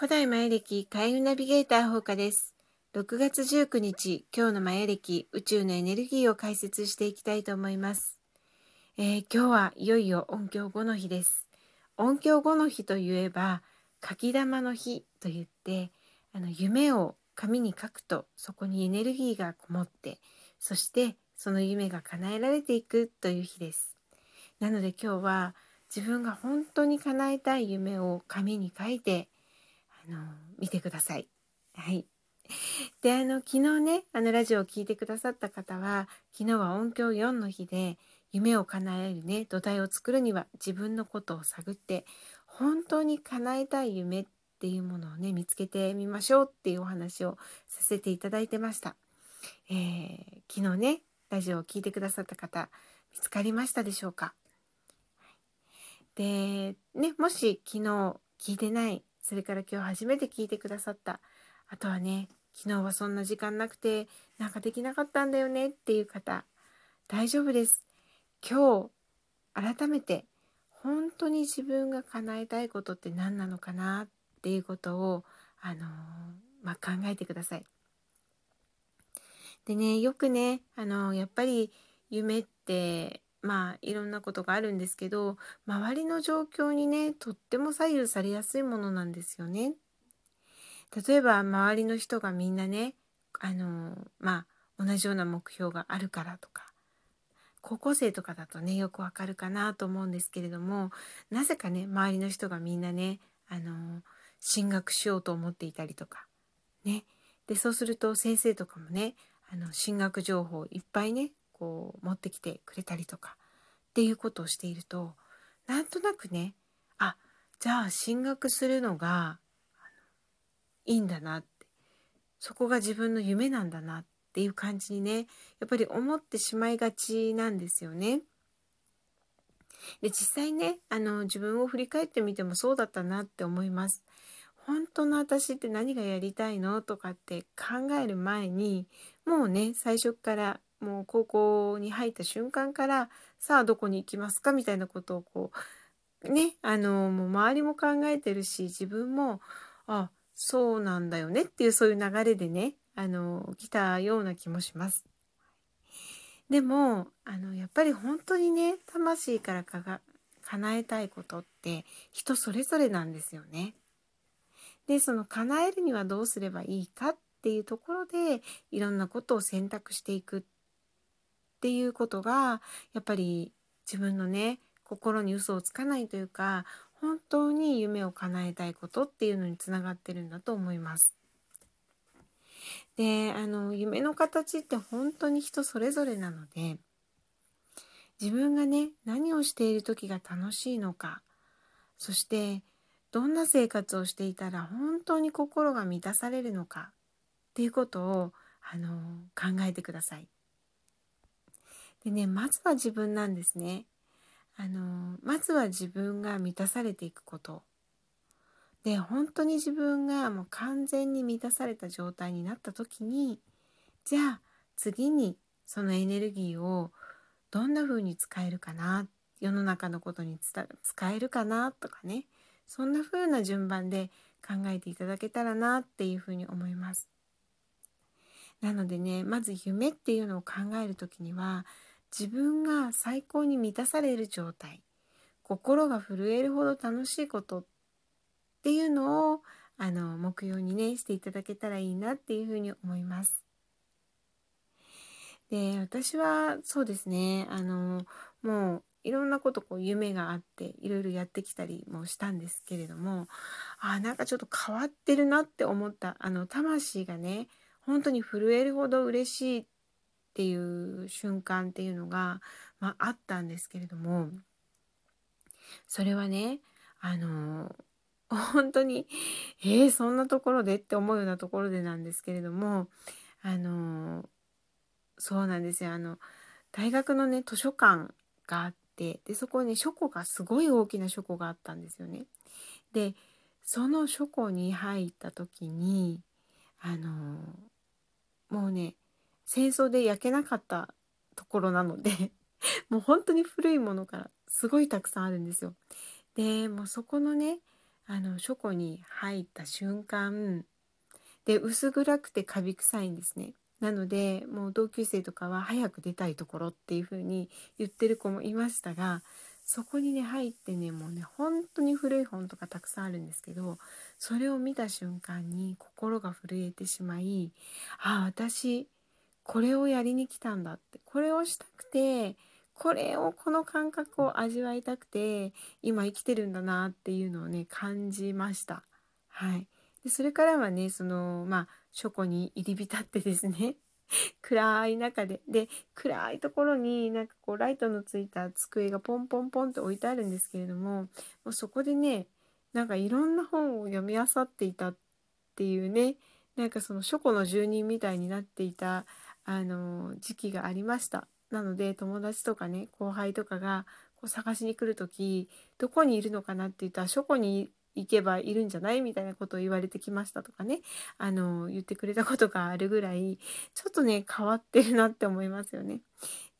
古代マヤ歴開運ナビゲーター放課です。6月19日、今日のマヤ歴宇宙のエネルギーを解説していきたいと思います。えー、今日はいよいよ音響後の日です。音響後の日といえば、書き玉の日と言って、あの夢を紙に書くとそこにエネルギーがこもって、そしてその夢が叶えられていくという日です。なので今日は自分が本当に叶えたい夢を紙に書いてあの見てください。はい。であの昨日ねあのラジオを聴いてくださった方は昨日は音響4の日で夢を叶えるね土台を作るには自分のことを探って本当に叶えたい夢っていうものをね見つけてみましょうっていうお話をさせていただいてました。えー、昨日ねラジオを聴いてくださった方見つかりましたでしょうか？でねもし昨日聞いてないそれから今日初めて聞いてくださった。あとはね、昨日はそんな時間なくて、なんかできなかったんだよねっていう方、大丈夫です。今日、改めて、本当に自分が叶えたいことって何なのかなっていうことを、あのー、まあ、考えてください。でね、よくね、あのー、やっぱり夢ってまあいろんなことがあるんですけど周りの状況にねとっても左右されやすいものなんですよね。例えば周りの人がみんなねあのまあ同じような目標があるからとか高校生とかだとねよくわかるかなと思うんですけれどもなぜかね周りの人がみんなねあの進学しようと思っていたりとかねでそうすると先生とかもねあの進学情報いっぱいねこう持ってきてくれたりとかっていうことをしているとなんとなくねあじゃあ進学するのがいいんだなってそこが自分の夢なんだなっていう感じにねやっぱり思ってしまいがちなんですよね。で実際ねあの自分を振り返ってみてもそうだったなって思います。本当の私って何がやりたいのとかって考える前にもうね最初からもう高校に入った瞬間からさあどこに行きますかみたいなことをこうねあのもう周りも考えてるし自分もあそうなんだよねっていうそういう流れでねあの来たような気もします。でもあのやっぱり本当にね魂からかが叶えたいことって人それぞれなんですよね。でその叶えるにはどうすればいいかっていうところでいろんなことを選択していくっっていうことがやっぱり自分のね心に嘘をつかないというか本当に夢を叶えたいことっていうのにつながってるんだと思います。であの夢の形って本当に人それぞれなので自分がね何をしている時が楽しいのかそしてどんな生活をしていたら本当に心が満たされるのかっていうことをあの考えてください。でね、まずは自分なんですね。あの、まずは自分が満たされていくこと。で、本当に自分がもう完全に満たされた状態になった時に、じゃあ次にそのエネルギーをどんな風に使えるかな、世の中のことに使えるかなとかね、そんな風な順番で考えていただけたらなっていうふうに思います。なのでね、まず夢っていうのを考える時には、自分が最高に満たされる状態心が震えるほど楽しいことっていうのをあの目標にねしていただけたらいいなっていうふうに思います。で私はそうですねあのもういろんなことこう夢があっていろいろやってきたりもしたんですけれどもあなんかちょっと変わってるなって思ったあの魂がね本当に震えるほど嬉しいっていう瞬間っていうのが、まあ、あったんですけれどもそれはねあの本当にえー、そんなところでって思うようなところでなんですけれどもあのそうなんですよあの大学のね図書館があってでそこに書庫がすごい大きな書庫があったんですよね。でその書庫に入った時にあのもうね戦争で焼けなかったところなので もう本当に古いものからすごいたくさんあるんですよ。でもうそこのねあの書庫に入った瞬間で薄暗くてカビ臭いんですね。なのでもう同級生とかは早く出たいところっていう風に言ってる子もいましたがそこにね入ってねもうね本当に古い本とかたくさんあるんですけどそれを見た瞬間に心が震えてしまいああ私これをやりに来たんだって。これをしたくてこれをこの感覚を味わいたくて今生きてるんだなっていうのをね感じました。はい、でそれからはねそのまあ書庫に入り浸ってですね 暗い中で。で暗いところになんかこうライトのついた机がポンポンポンと置いてあるんですけれどももうそこでねなんかいろんな本を読み漁っていたっていうねなんかその書庫の住人みたいになっていたあの時期がありました。なので友達とかね後輩とかがこう探しに来る時どこにいるのかなって言ったら書庫に行けばいるんじゃないみたいなことを言われてきましたとかねあの言ってくれたことがあるぐらいちょっとね変わってるなって思いますよね。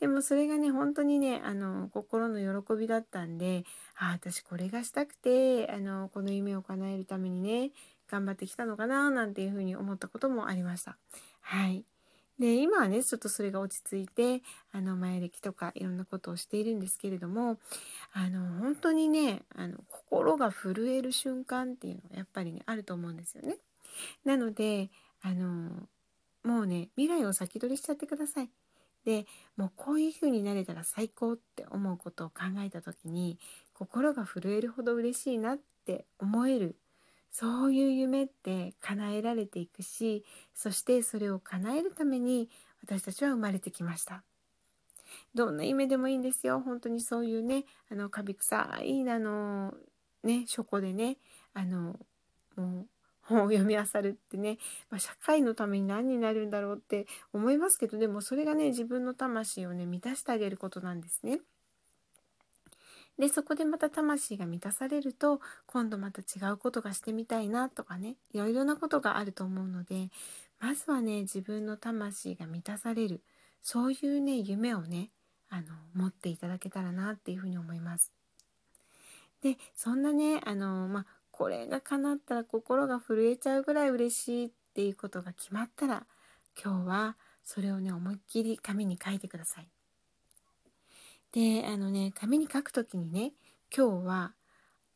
でもそれがね本当にねあの心の喜びだったんでああ私これがしたくてあのこの夢を叶えるためにね頑張ってきたのかななんていうふうに思ったこともありました。はいで今はねちょっとそれが落ち着いてあの前歴とかいろんなことをしているんですけれどもあの本当にねあの心が震える瞬間っていうのはやっぱりねあると思うんですよね。なのであのもうね未来を先取りしちゃってください。でもうこういう風になれたら最高って思うことを考えた時に心が震えるほど嬉しいなって思えるそういう夢って叶えられていくしそしてそれを叶えるために私たちは生まれてきましたどんな夢でもいいんですよ本当にそういうねあのカビ臭いあのね書庫でねあのもう本を読み漁るってね、まあ、社会のために何になるんだろうって思いますけどでもそれがね自分の魂をね満たしてあげることなんですね。でそこでまた魂が満たされると今度また違うことがしてみたいなとかねいろいろなことがあると思うのでまずはね自分の魂が満たされるそういうね夢をねあの持っていただけたらなっていうふうに思います。でそんなねあのまあこれが叶ったら心が震えちゃうぐらい嬉しいっていうことが決まったら今日はそれをね思いっきり紙に書いてください。であのね紙に書く時にね今日は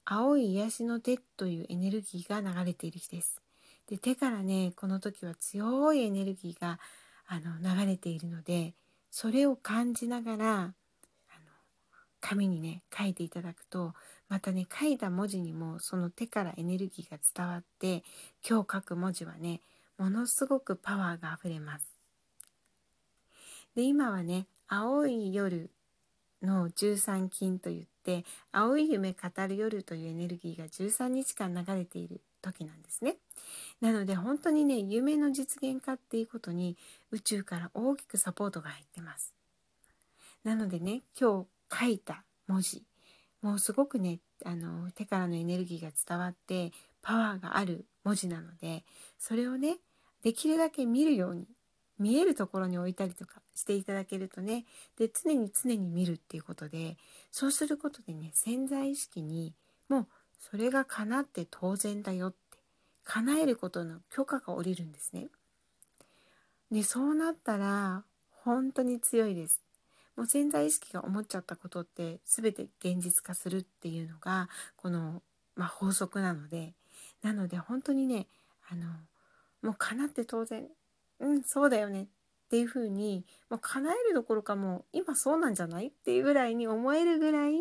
青い癒しの手というエネルギーが流れている日です。で手からねこの時は強いエネルギーがあの流れているのでそれを感じながらあの紙にね書いていただくとまたね書いた文字にもその手からエネルギーが伝わって今日書く文字はねものすごくパワーがあふれます。で今はね青い夜の13金といって青い夢語る夜というエネルギーが13日間流れている時なんですね。なので本当にね夢の実現化っていうことに宇宙から大きくサポートが入ってます。なのでね今日書いた文字もうすごくねあの手からのエネルギーが伝わってパワーがある文字なのでそれをねできるだけ見るように見えるところに置いたりとかしていただけるとねで常に常に見るっていうことでそうすることでね潜在意識にもうそれが叶って当然だよって叶えることの許可が下りるんですね。でそうなったら本当に強いです。もう潜在意識が思っちゃったことって全て現実化するっていうのがこの、まあ、法則なのでなので本当にねあのもう叶って当然うんそうだよねっていうふうにもう叶えるどころかもう今そうなんじゃない？っていうぐらいに思えるぐらい、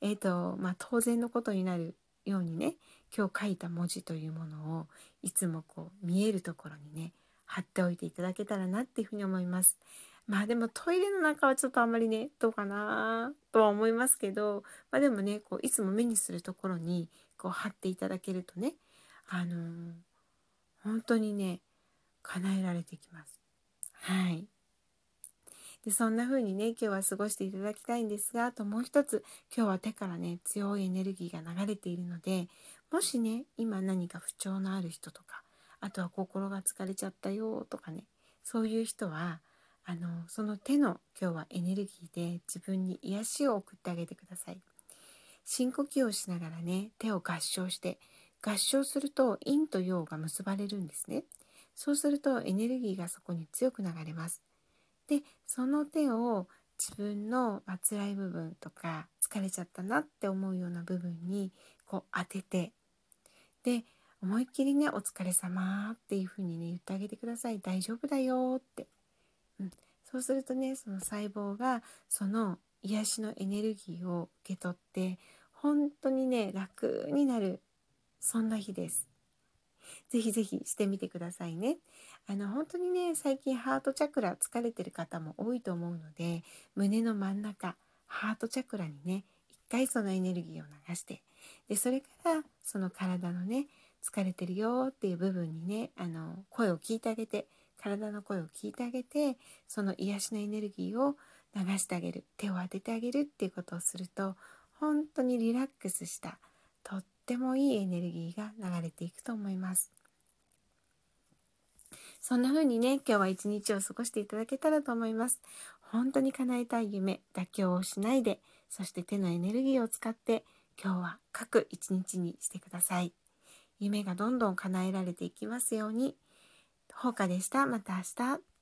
えーとまあ、当然のことになるようにね今日書いた文字というものをいつもこう見えるところにね貼っておいていただけたらなっていうふうに思います。まあでもトイレの中はちょっとあんまりねどうかなとは思いますけど、まあ、でもねこういつも目にするところにこう貼っていただけるとねあのー、本当にね叶えられてきます。はい。でそんな風にね今日は過ごしていただきたいんですがあともう一つ今日は手からね強いエネルギーが流れているのでもしね今何か不調のある人とかあとは心が疲れちゃったよとかねそういう人はあのその手の今日はエネルギーで自分に癒しを送ってあげてください深呼吸をしながらね手を合掌して合唱すると陰と陽が結ばれるんですね。そうするとエネルギーがそこに強く流れます。でその手を自分の、ま辛い部分とか疲れちゃったなって思うような部分にこう当ててで思いっきりね「お疲れ様っていう風にね言ってあげてください大丈夫だよって、うん、そうするとねその細胞がその癒しのエネルギーを受け取って本当にね楽になるそんな日です。ぜひぜひしてみてくださいね。あの本当にね最近ハートチャクラ疲れてる方も多いと思うので胸の真ん中ハートチャクラにね一回そのエネルギーを流してでそれからその体のね疲れてるよっていう部分にねあの声を聞いてあげて体の声を聞いてあげてその癒しのエネルギーを流してあげる手を当ててあげるっていうことをすると本当にリラックスしたってもいいエネルギーが流れていくと思います。そんな風にね、今日は一日を過ごしていただけたらと思います。本当に叶えたい夢、妥協をしないで、そして手のエネルギーを使って、今日は各一日にしてください。夢がどんどん叶えられていきますように。ほうかでした。また明日。